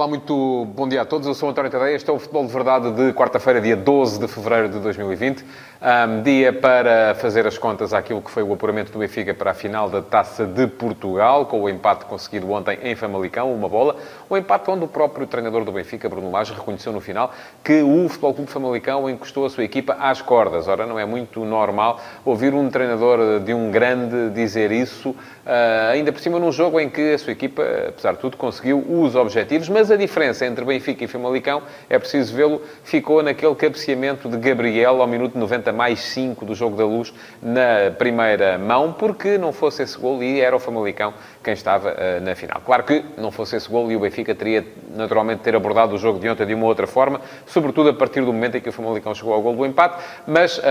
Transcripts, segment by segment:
Olá, muito bom dia a todos. Eu sou António Tadeia. Este é o Futebol de Verdade de quarta-feira, dia 12 de fevereiro de 2020. Um, dia para fazer as contas àquilo que foi o apuramento do Benfica para a final da Taça de Portugal, com o empate conseguido ontem em Famalicão, uma bola. O empate onde o próprio treinador do Benfica, Bruno Lage, reconheceu no final que o Futebol Clube Famalicão encostou a sua equipa às cordas. Ora, não é muito normal ouvir um treinador de um grande dizer isso, uh, ainda por cima num jogo em que a sua equipa, apesar de tudo, conseguiu os objetivos, mas a diferença entre Benfica e Famalicão, é preciso vê-lo, ficou naquele cabeceamento de Gabriel ao minuto 90 mais 5 do jogo da luz na primeira mão, porque não fosse esse gol e era o Famalicão quem estava uh, na final. Claro que não fosse esse gol e o Benfica teria naturalmente ter abordado o jogo de ontem de uma outra forma, sobretudo a partir do momento em que o Famalicão chegou ao gol do empate, mas, uh,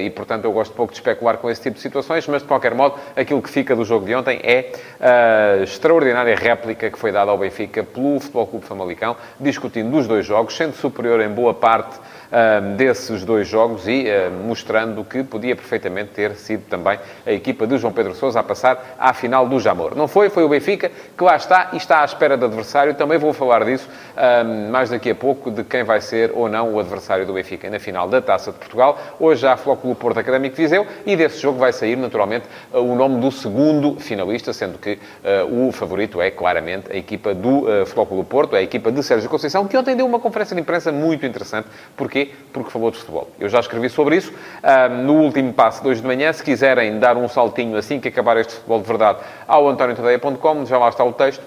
e portanto eu gosto pouco de especular com esse tipo de situações, mas de qualquer modo, aquilo que fica do jogo de ontem é a extraordinária réplica que foi dada ao Benfica pelo Futebol Clube Famalicão, discutindo os dois jogos, sendo superior em boa parte desses dois jogos e mostrando que podia perfeitamente ter sido também a equipa de João Pedro Sousa a passar à final do Jamor. Não foi, foi o Benfica que lá está e está à espera do adversário. Também vou falar disso mais daqui a pouco, de quem vai ser ou não o adversário do Benfica na final da Taça de Portugal. Hoje já Flóculo Porto Académico Viseu e desse jogo vai sair naturalmente o nome do segundo finalista, sendo que o favorito é claramente a equipa do Flóculo Porto, é a equipa de Sérgio Conceição, que ontem deu uma conferência de imprensa muito interessante. Porquê? Porque falou de futebol. Eu já escrevi sobre isso no último passo de hoje de manhã. Se quiserem dar um saltinho assim que acabar este futebol de verdade ao antoniotadeia.com, já lá está o texto.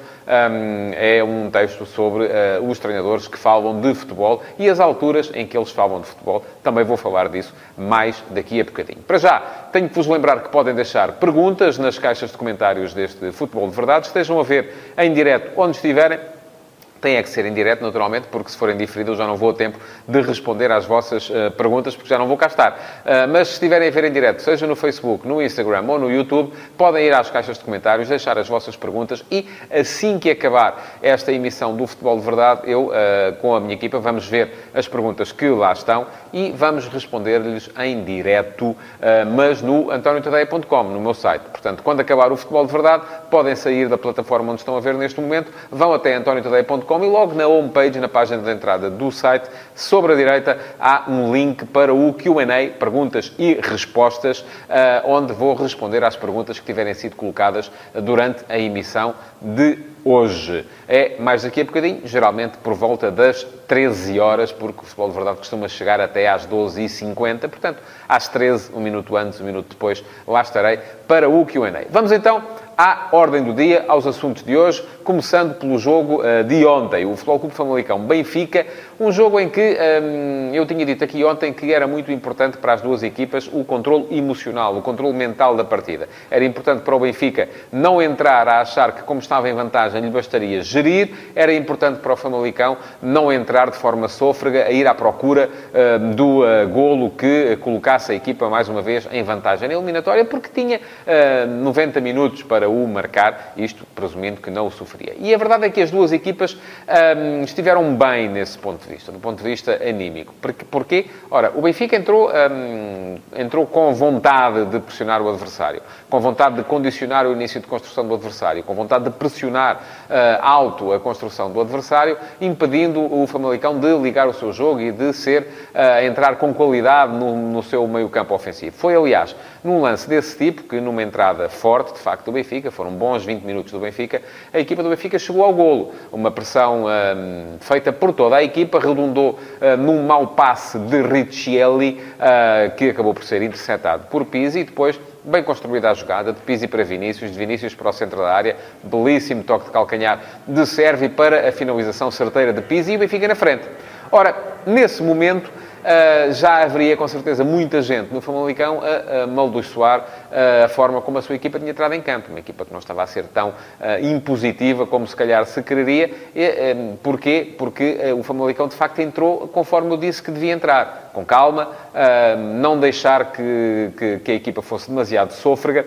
é um texto sobre os treinadores que falam de futebol e as alturas em que eles falam de futebol. Também vou falar disso mais daqui a bocadinho. Para já, tenho que vos lembrar que podem deixar perguntas nas caixas de comentários deste futebol de verdade. Estejam a ver em direto onde estiverem tem é que ser em direto, naturalmente, porque se forem diferido eu já não vou a tempo de responder às vossas uh, perguntas, porque já não vou cá estar. Uh, mas se estiverem a ver em direto, seja no Facebook, no Instagram ou no YouTube, podem ir às caixas de comentários, deixar as vossas perguntas e assim que acabar esta emissão do Futebol de Verdade, eu, uh, com a minha equipa, vamos ver as perguntas que lá estão e vamos responder-lhes em direto, mas no antoniotadeia.com, no meu site. Portanto, quando acabar o Futebol de Verdade, podem sair da plataforma onde estão a ver neste momento, vão até antoniotadeia.com e logo na homepage, na página de entrada do site, sobre a direita, há um link para o Q&A, perguntas e respostas, onde vou responder às perguntas que tiverem sido colocadas durante a emissão de hoje. É mais daqui a bocadinho, geralmente por volta das 13 horas, porque o Futebol de Verdade costuma chegar até às 12h50, portanto, às 13, um minuto antes, um minuto depois, lá estarei para o Q&A. Vamos então à ordem do dia, aos assuntos de hoje, começando pelo jogo uh, de ontem, o Futebol Clube Famalicão Benfica, um jogo em que um, eu tinha dito aqui ontem que era muito importante para as duas equipas o controle emocional, o controle mental da partida. Era importante para o Benfica não entrar a achar que, como estava em vantagem, lhe bastaria gerir, era importante para o Famalicão não entrar de forma sôfrega, a ir à procura uh, do uh, golo que colocasse a equipa mais uma vez em vantagem na eliminatória, porque tinha 90 minutos para o marcar, isto presumindo que não o E a verdade é que as duas equipas um, estiveram bem nesse ponto de vista, do ponto de vista anímico. Porquê? Ora, o Benfica entrou, um, entrou com vontade de pressionar o adversário, com vontade de condicionar o início de construção do adversário, com vontade de pressionar uh, alto a construção do adversário, impedindo o Famalicão de ligar o seu jogo e de ser, uh, entrar com qualidade no, no seu meio-campo ofensivo. Foi, aliás, num lance desse tipo, que numa entrada forte, de facto, do Benfica, foram bons 20 minutos do Benfica, a equipa do Benfica chegou ao golo. Uma pressão um, feita por toda a equipa, redundou uh, num mau passe de Riccielli, uh, que acabou por ser interceptado por Pizzi, e depois bem construída a jogada, de Pizzi para Vinícius, de Vinícius para o centro da área, belíssimo toque de calcanhar de Servi para a finalização certeira de Pizzi e o Benfica na frente. Ora, nesse momento, já haveria com certeza muita gente no Famalicão a, a uh, a forma como a sua equipa tinha entrado em campo. Uma equipa que não estava a ser tão uh, impositiva como se calhar se quereria. E, porquê? Porque o Famalicão de facto entrou conforme eu disse que devia entrar. Com calma, não deixar que, que, que a equipa fosse demasiado sôfrega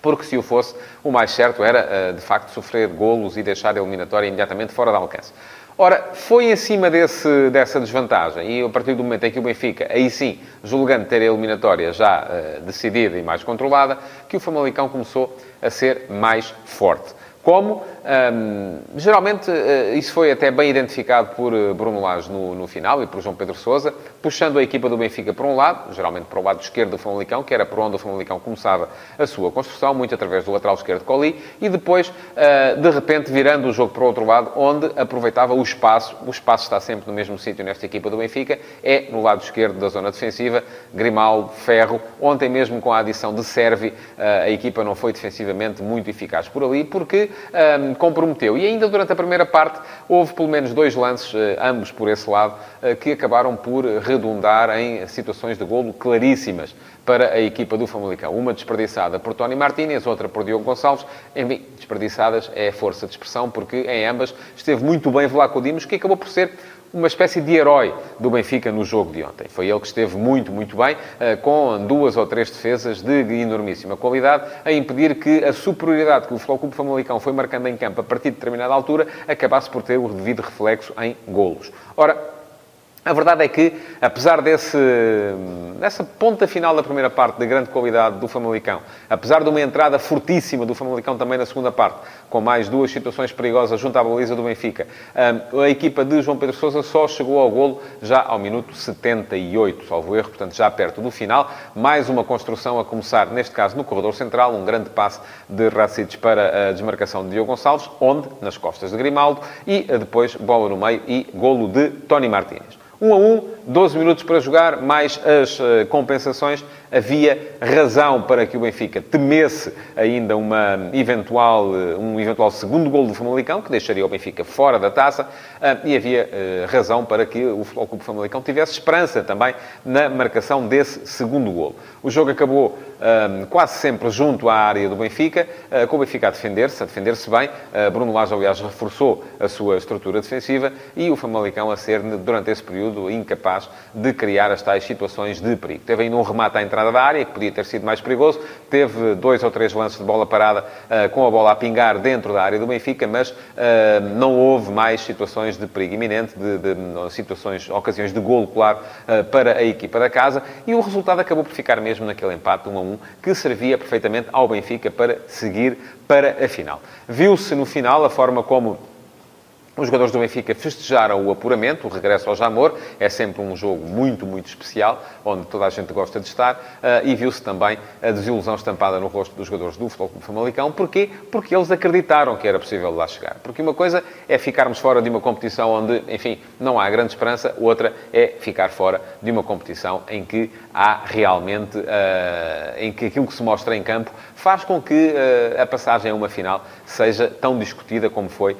porque se o fosse, o mais certo era, de facto, sofrer golos e deixar a eliminatória imediatamente fora de alcance. Ora, foi em cima desse, dessa desvantagem e a partir do momento em que o Benfica, aí sim, julgando ter a eliminatória já uh, decidida e mais controlada, que o Famalicão começou a ser mais forte. Como, um, geralmente, uh, isso foi até bem identificado por uh, Bruno Lage no, no, final e por João Pedro Sousa, puxando a equipa do Benfica para um lado, geralmente para o lado esquerdo do Famalicão, que era por onde o Famalicão começava a sua construção, muito através do lateral esquerdo Coli, e depois, uh, de repente, virando o jogo para o outro lado, onde aproveitava o espaço. O espaço está sempre no mesmo sítio nesta equipa do Benfica, é no lado esquerdo da zona defensiva, Grimaldo, Ferro. Ontem mesmo com a adição de Servi, a equipa não foi defensivamente muito eficaz por ali, porque um, comprometeu. E ainda durante a primeira parte houve pelo menos dois lances, uh, ambos por esse lado, uh, que acabaram por redundar em situações de golo claríssimas para a equipa do Famalicão. Uma desperdiçada por Tony Martínez, outra por Diogo Gonçalves. Enfim, desperdiçadas é força de expressão, porque em ambas esteve muito bem Vlaco Dimos, que acabou por ser uma espécie de herói do Benfica no jogo de ontem. Foi ele que esteve muito, muito bem, eh, com duas ou três defesas de enormíssima qualidade, a impedir que a superioridade que o Futebol Clube Famalicão foi marcando em campo a partir de determinada altura acabasse por ter o devido reflexo em golos. Ora, a verdade é que, apesar desse, dessa ponta final da primeira parte de grande qualidade do Famalicão, apesar de uma entrada fortíssima do Famalicão também na segunda parte, com mais duas situações perigosas junto à baliza do Benfica, a equipa de João Pedro Sousa só chegou ao golo já ao minuto 78, salvo erro, portanto já perto do final. Mais uma construção a começar, neste caso no corredor central, um grande passe de Racic para a desmarcação de Diogo Gonçalves, onde? Nas costas de Grimaldo, e depois bola no meio e golo de Tony Martínez. 1 a 1, 12 minutos para jogar, mais as uh, compensações. Havia razão para que o Benfica temesse ainda uma eventual, um eventual segundo gol do Famalicão, que deixaria o Benfica fora da taça, uh, e havia razão para que o Futebol Clube Famalicão tivesse esperança também na marcação desse segundo gol. O jogo acabou quase sempre junto à área do Benfica, com o Benfica a defender-se, a defender-se bem. Bruno Lage, aliás, reforçou a sua estrutura defensiva e o Famalicão a ser, durante esse período, incapaz de criar as tais situações de perigo. Teve ainda um remate à entrada da área, que podia ter sido mais perigoso. Teve dois ou três lances de bola parada com a bola a pingar dentro da área do Benfica, mas não houve mais situações de perigo iminente, de, de situações, ocasiões de golo, claro, para a equipa da casa. E o resultado acabou por ficar mesmo naquele empate 1 a 1, que servia perfeitamente ao Benfica para seguir para a final. Viu-se no final a forma como os jogadores do Benfica festejaram o apuramento, o regresso ao Jamor. É sempre um jogo muito, muito especial, onde toda a gente gosta de estar. Uh, e viu-se também a desilusão estampada no rosto dos jogadores do Futebol Clube Famalicão. Porquê? Porque eles acreditaram que era possível lá chegar. Porque uma coisa é ficarmos fora de uma competição onde, enfim, não há grande esperança. Outra é ficar fora de uma competição em que há realmente, uh, em que aquilo que se mostra em campo faz com que uh, a passagem a uma final seja tão discutida como foi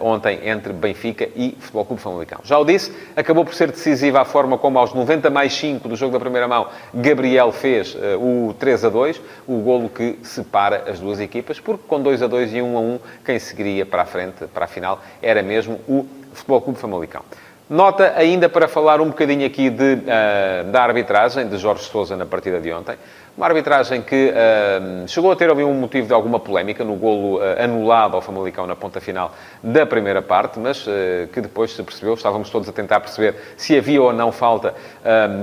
ontem entre entre Benfica e Futebol Clube Famalicão. Já o disse, acabou por ser decisiva a forma como aos 90 mais 5 do jogo da primeira mão, Gabriel fez uh, o 3 a 2, o golo que separa as duas equipas, porque com 2 a 2 e 1 a 1, quem seguiria para a frente, para a final, era mesmo o Futebol Clube Famalicão. Nota ainda para falar um bocadinho aqui de, uh, da arbitragem de Jorge Sousa na partida de ontem. Uma arbitragem que uh, chegou a ter ali um motivo de alguma polémica no golo uh, anulado ao Famalicão na ponta final da primeira parte, mas uh, que depois se percebeu, estávamos todos a tentar perceber se havia ou não falta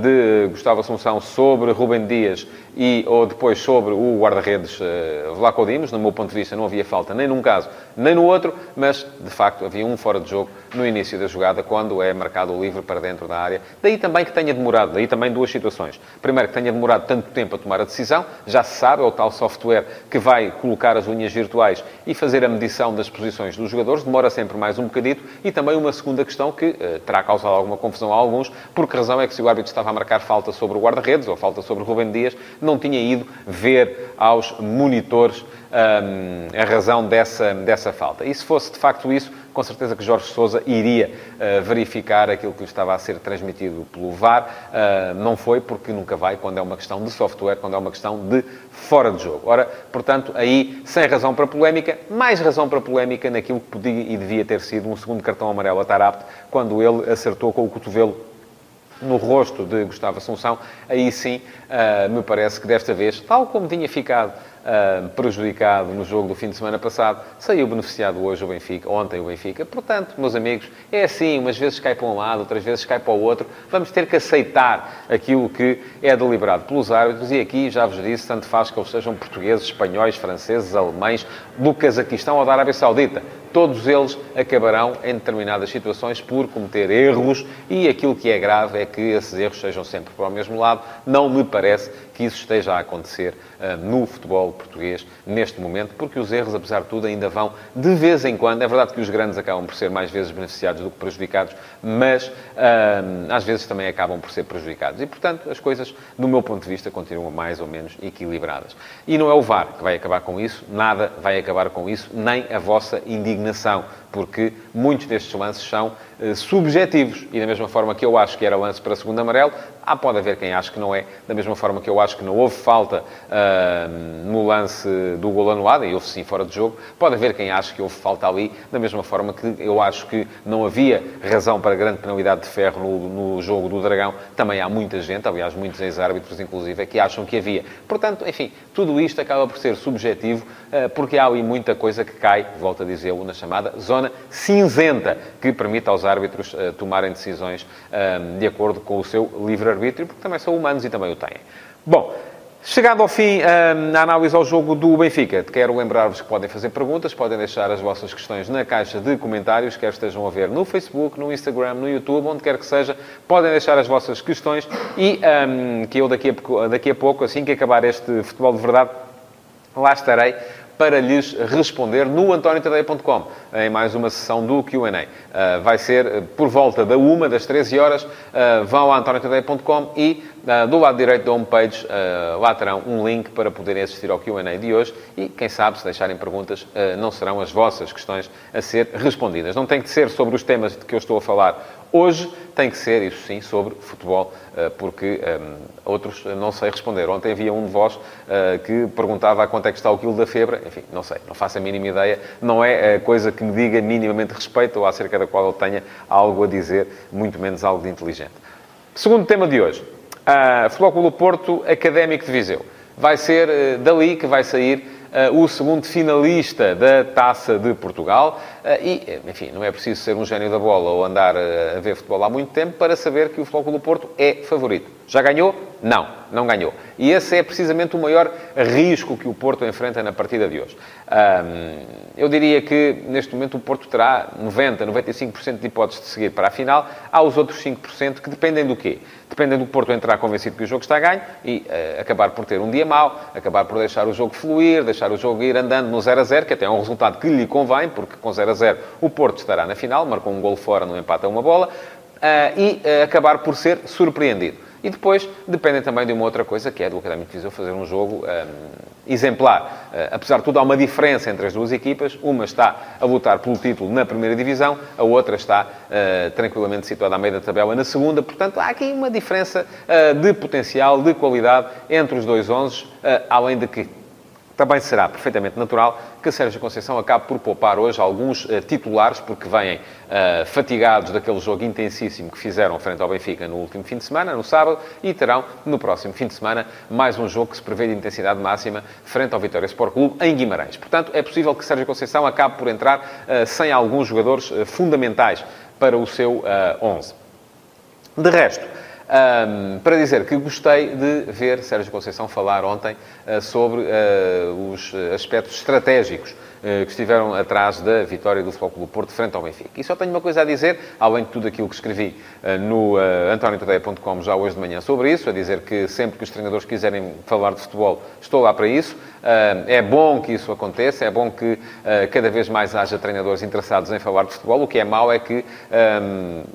de Gustavo Assunção sobre Rubem Dias e, ou depois sobre o guarda-redes uh, Vlaco Dimos. No meu ponto de vista, não havia falta nem num caso nem no outro, mas de facto havia um fora de jogo no início da jogada, quando é marcado o livre para dentro da área. Daí também que tenha demorado, daí também duas situações. Primeiro, que tenha demorado tanto tempo a tomar a decisão, já se sabe, é o tal software que vai colocar as linhas virtuais e fazer a medição das posições dos jogadores, demora sempre mais um bocadito. E também uma segunda questão que uh, terá causado alguma confusão a alguns, por que razão é que se o árbitro estava a marcar falta sobre o guarda-redes ou falta sobre o Rubem Dias, não tinha ido ver aos monitores um, a razão dessa, dessa falta. E se fosse de facto isso, com certeza que Jorge Sousa iria uh, verificar aquilo que lhe estava a ser transmitido pelo VAR. Uh, não foi, porque nunca vai, quando é uma questão de software, quando é uma questão de fora de jogo. Ora, portanto, aí, sem razão para polémica, mais razão para polémica naquilo que podia e devia ter sido um segundo cartão amarelo a Tarapte, quando ele acertou com o cotovelo no rosto de Gustavo Assunção, aí sim uh, me parece que desta vez, tal como tinha ficado prejudicado no jogo do fim de semana passado, saiu beneficiado hoje o Benfica, ontem o Benfica. Portanto, meus amigos, é assim, umas vezes cai para um lado, outras vezes cai para o outro. Vamos ter que aceitar aquilo que é deliberado pelos árbitros e aqui, já vos disse, tanto faz que eles sejam portugueses, espanhóis, franceses, alemães, do Cazaquistão ou da Arábia Saudita todos eles acabarão, em determinadas situações, por cometer erros e aquilo que é grave é que esses erros sejam sempre para o mesmo lado. Não me parece que isso esteja a acontecer uh, no futebol português neste momento, porque os erros, apesar de tudo, ainda vão de vez em quando. É verdade que os grandes acabam por ser mais vezes beneficiados do que prejudicados, mas uh, às vezes também acabam por ser prejudicados. E, portanto, as coisas, do meu ponto de vista, continuam mais ou menos equilibradas. E não é o VAR que vai acabar com isso, nada vai acabar com isso, nem a vossa indignação porque muitos destes lances são uh, subjetivos. E da mesma forma que eu acho que era lance para segundo amarelo, há, pode haver quem ache que não é. Da mesma forma que eu acho que não houve falta uh, no lance do gol anulado, e houve sim fora de jogo, pode haver quem ache que houve falta ali. Da mesma forma que eu acho que não havia razão para grande penalidade de ferro no, no jogo do Dragão. Também há muita gente, aliás, muitos ex-árbitros, inclusive, que acham que havia. Portanto, enfim, tudo isto acaba por ser subjetivo, uh, porque há ali muita coisa que cai, volto a dizer-o, na chamada zona cinzenta que permite aos árbitros uh, tomarem decisões de acordo com o seu livre-arbítrio, porque também são humanos e também o têm. Bom, Chegado ao fim uh, a análise ao jogo do Benfica, quero lembrar-vos que podem fazer perguntas, podem deixar as vossas questões na caixa de comentários, quer estejam a ver no Facebook, no Instagram, no YouTube, onde quer que seja, podem deixar as vossas questões e um, que eu daqui a, daqui a pouco, assim que acabar este futebol de verdade, lá estarei para lhes responder no antoniotadeia.com, em mais uma sessão do Q&A. Uh, vai ser eh, por volta da uma, das 13 horas, uh, vão a antoniotadeia.com e do lado direito da homepage lá terão um link para poderem assistir ao Q&A de hoje e, quem sabe, se deixarem perguntas, não serão as vossas questões a ser respondidas. Não tem que ser sobre os temas de que eu estou a falar Hoje tem que ser, isso sim, sobre futebol, eh, porque um, eh, outros não sei responder. Ontem havia um de vós uh, que perguntava a quanto é que está o quilo da febre. Enfim, não sei, não faço a mínima ideia. Não é coisa que me diga minimamente respeito ou acerca da qual eu tenha algo a dizer, muito menos algo de inteligente. Segundo tema de hoje. Uh, Futebol Porto, Académico de Viseu. Vai ser uh, dali que vai sair o segundo finalista da Taça de Portugal. Uh, e, enfim, não é preciso ser um gênio da bola ou andar a ver futebol há muito tempo para saber que o Futebol Clube do Porto é favorito. Já ganhou? Não, não ganhou. E esse é precisamente o maior risco que o Porto enfrenta na partida de hoje. Eu diria que neste momento o Porto terá 90, 95% de hipóteses de seguir para a final. Há os outros 5% que dependem do quê? Dependem do Porto entrar convencido que o jogo está ganho e uh, acabar por ter um dia mau, acabar por deixar o jogo fluir, deixar o jogo ir andando no 0 a 0, que até é um resultado que lhe convém, porque com 0 a 0 o Porto estará na final, marcou um gol fora no empate a uma bola, uh, e uh, acabar por ser surpreendido. E depois dependem também de uma outra coisa, que é do Académico de Viseu fazer um jogo um, exemplar. Uh, apesar de tudo, há uma diferença entre as duas equipas. Uma está a lutar pelo título na primeira divisão, a outra está uh, tranquilamente situada à meio da tabela na segunda. Portanto, há aqui uma diferença uh, de potencial, de qualidade entre os dois onze, além de que também será perfeitamente natural que Sérgio Conceição acabe por poupar hoje alguns uh, titulares, porque vêm uh, fatigados daquele jogo intensíssimo que fizeram frente ao Benfica no último fim de semana, no sábado, e terão no próximo fim de semana mais um jogo que se prevê de intensidade máxima frente ao Vitória Sport Clube em Guimarães. Portanto, é possível que Sérgio Conceição acabe por entrar uh, sem alguns jogadores fundamentais para o seu 11. De resto, um, para dizer que gostei de ver Sérgio Conceição falar ontem uh, sobre uh, os aspectos estratégicos que estiveram atrás da vitória do Futebol Clube Porto frente ao Benfica. E só tenho uma coisa a dizer, além de tudo aquilo que escrevi no uh, antoniotadeia.com já hoje de manhã sobre isso, a dizer que sempre que os treinadores quiserem falar de futebol, estou lá para isso. É bom que isso aconteça, é bom que cada vez mais haja treinadores interessados em falar de futebol. O que é mau é que,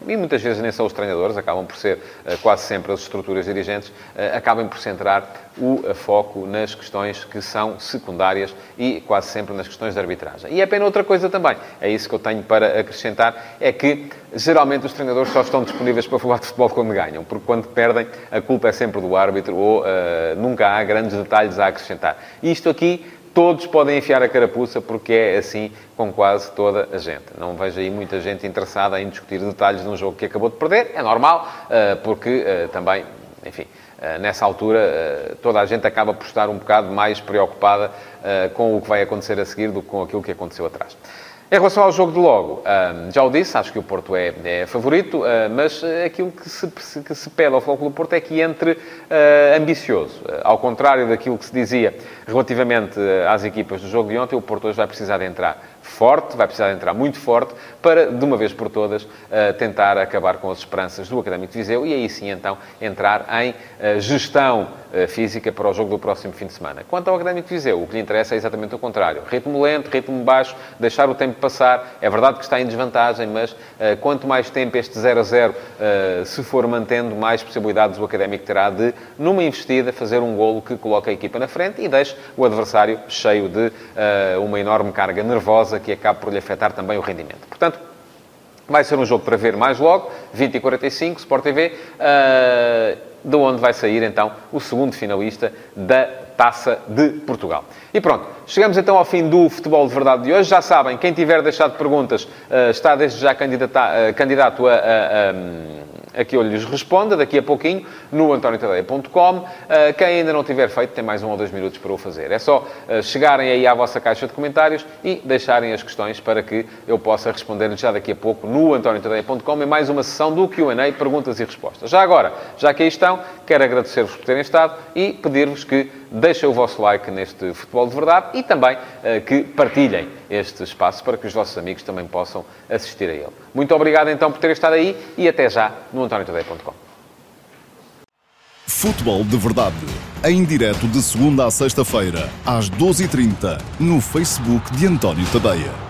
e muitas vezes nem são os treinadores, acabam por ser quase sempre as estruturas dirigentes, acabem por centrar o foco nas questões que são secundárias e quase sempre nas questões de arbitragem. E é pena outra coisa também, é isso que eu tenho para acrescentar, é que geralmente os treinadores só estão disponíveis para falar de futebol quando ganham, porque quando perdem a culpa é sempre do árbitro ou nunca há grandes detalhes a acrescentar. E isto aqui todos podem enfiar a carapuça, porque é assim com quase toda a gente. Não vejo aí muita gente interessada em discutir detalhes de um jogo que acabou de perder. É normal, uh, porque uh, também, enfim, uh, nessa altura toda a gente acaba por estar um bocado mais preocupada com o que vai acontecer a seguir do que com aquilo que aconteceu atrás. Em relação ao jogo de logo, já o disse, acho que o Porto é, é favorito, mas aquilo que se, que se pede ao Futebol do Porto é que entre ambicioso. ao contrário daquilo que se dizia relativamente às equipas do jogo de ontem, o Porto hoje vai precisar de entrar forte, vai precisar entrar muito forte para, de uma vez por todas, eh, tentar acabar com as esperanças do Académico de Viseu e aí sim, então, entrar em eh, gestão eh, física para o jogo do próximo fim de semana. Quanto ao Académico de Viseu, o que lhe interessa é exatamente o contrário. Ritmo lento, ritmo baixo, deixar o tempo passar. É verdade que está em desvantagem, mas quanto mais tempo este 0 a 0 se for mantendo, mais possibilidades o Académico terá de, numa investida, fazer um golo que coloque a equipa na frente e deixe o adversário cheio de uma enorme carga nervosa que acabe por lhe afetar também o rendimento. Portanto, vai ser um jogo para ver mais logo, 20 e 45, Sport TV, uh, de onde vai sair então o segundo finalista da Taça de Portugal. E pronto, chegamos então ao fim do Futebol de Verdade de hoje. Já sabem, quem tiver deixado perguntas uh, está desde já uh, candidato a, a, a a que eu lhes responda daqui a pouquinho no antoniotadeia.com. Uh, quem ainda não tiver feito tem mais um ou dois minutos para o fazer. É só uh, chegarem aí à vossa caixa de comentários e deixarem as questões para que eu possa responder já daqui a pouco no antoniotadeia.com em mais uma sessão do Q&A, perguntas e respostas. Já agora, já que aí estão, quero agradecer-vos por terem estado e pedir-vos que deixem o vosso like neste Futebol de Verdade e também uh, que partilhem este espaço para que os vossos amigos também possam assistir a ele. Muito obrigado então por terem estado aí e até já no AntónioTadeia.com. Futebol de Verdade, em direto de segunda a sexta-feira, às 12h30, no Facebook de António Tadeia.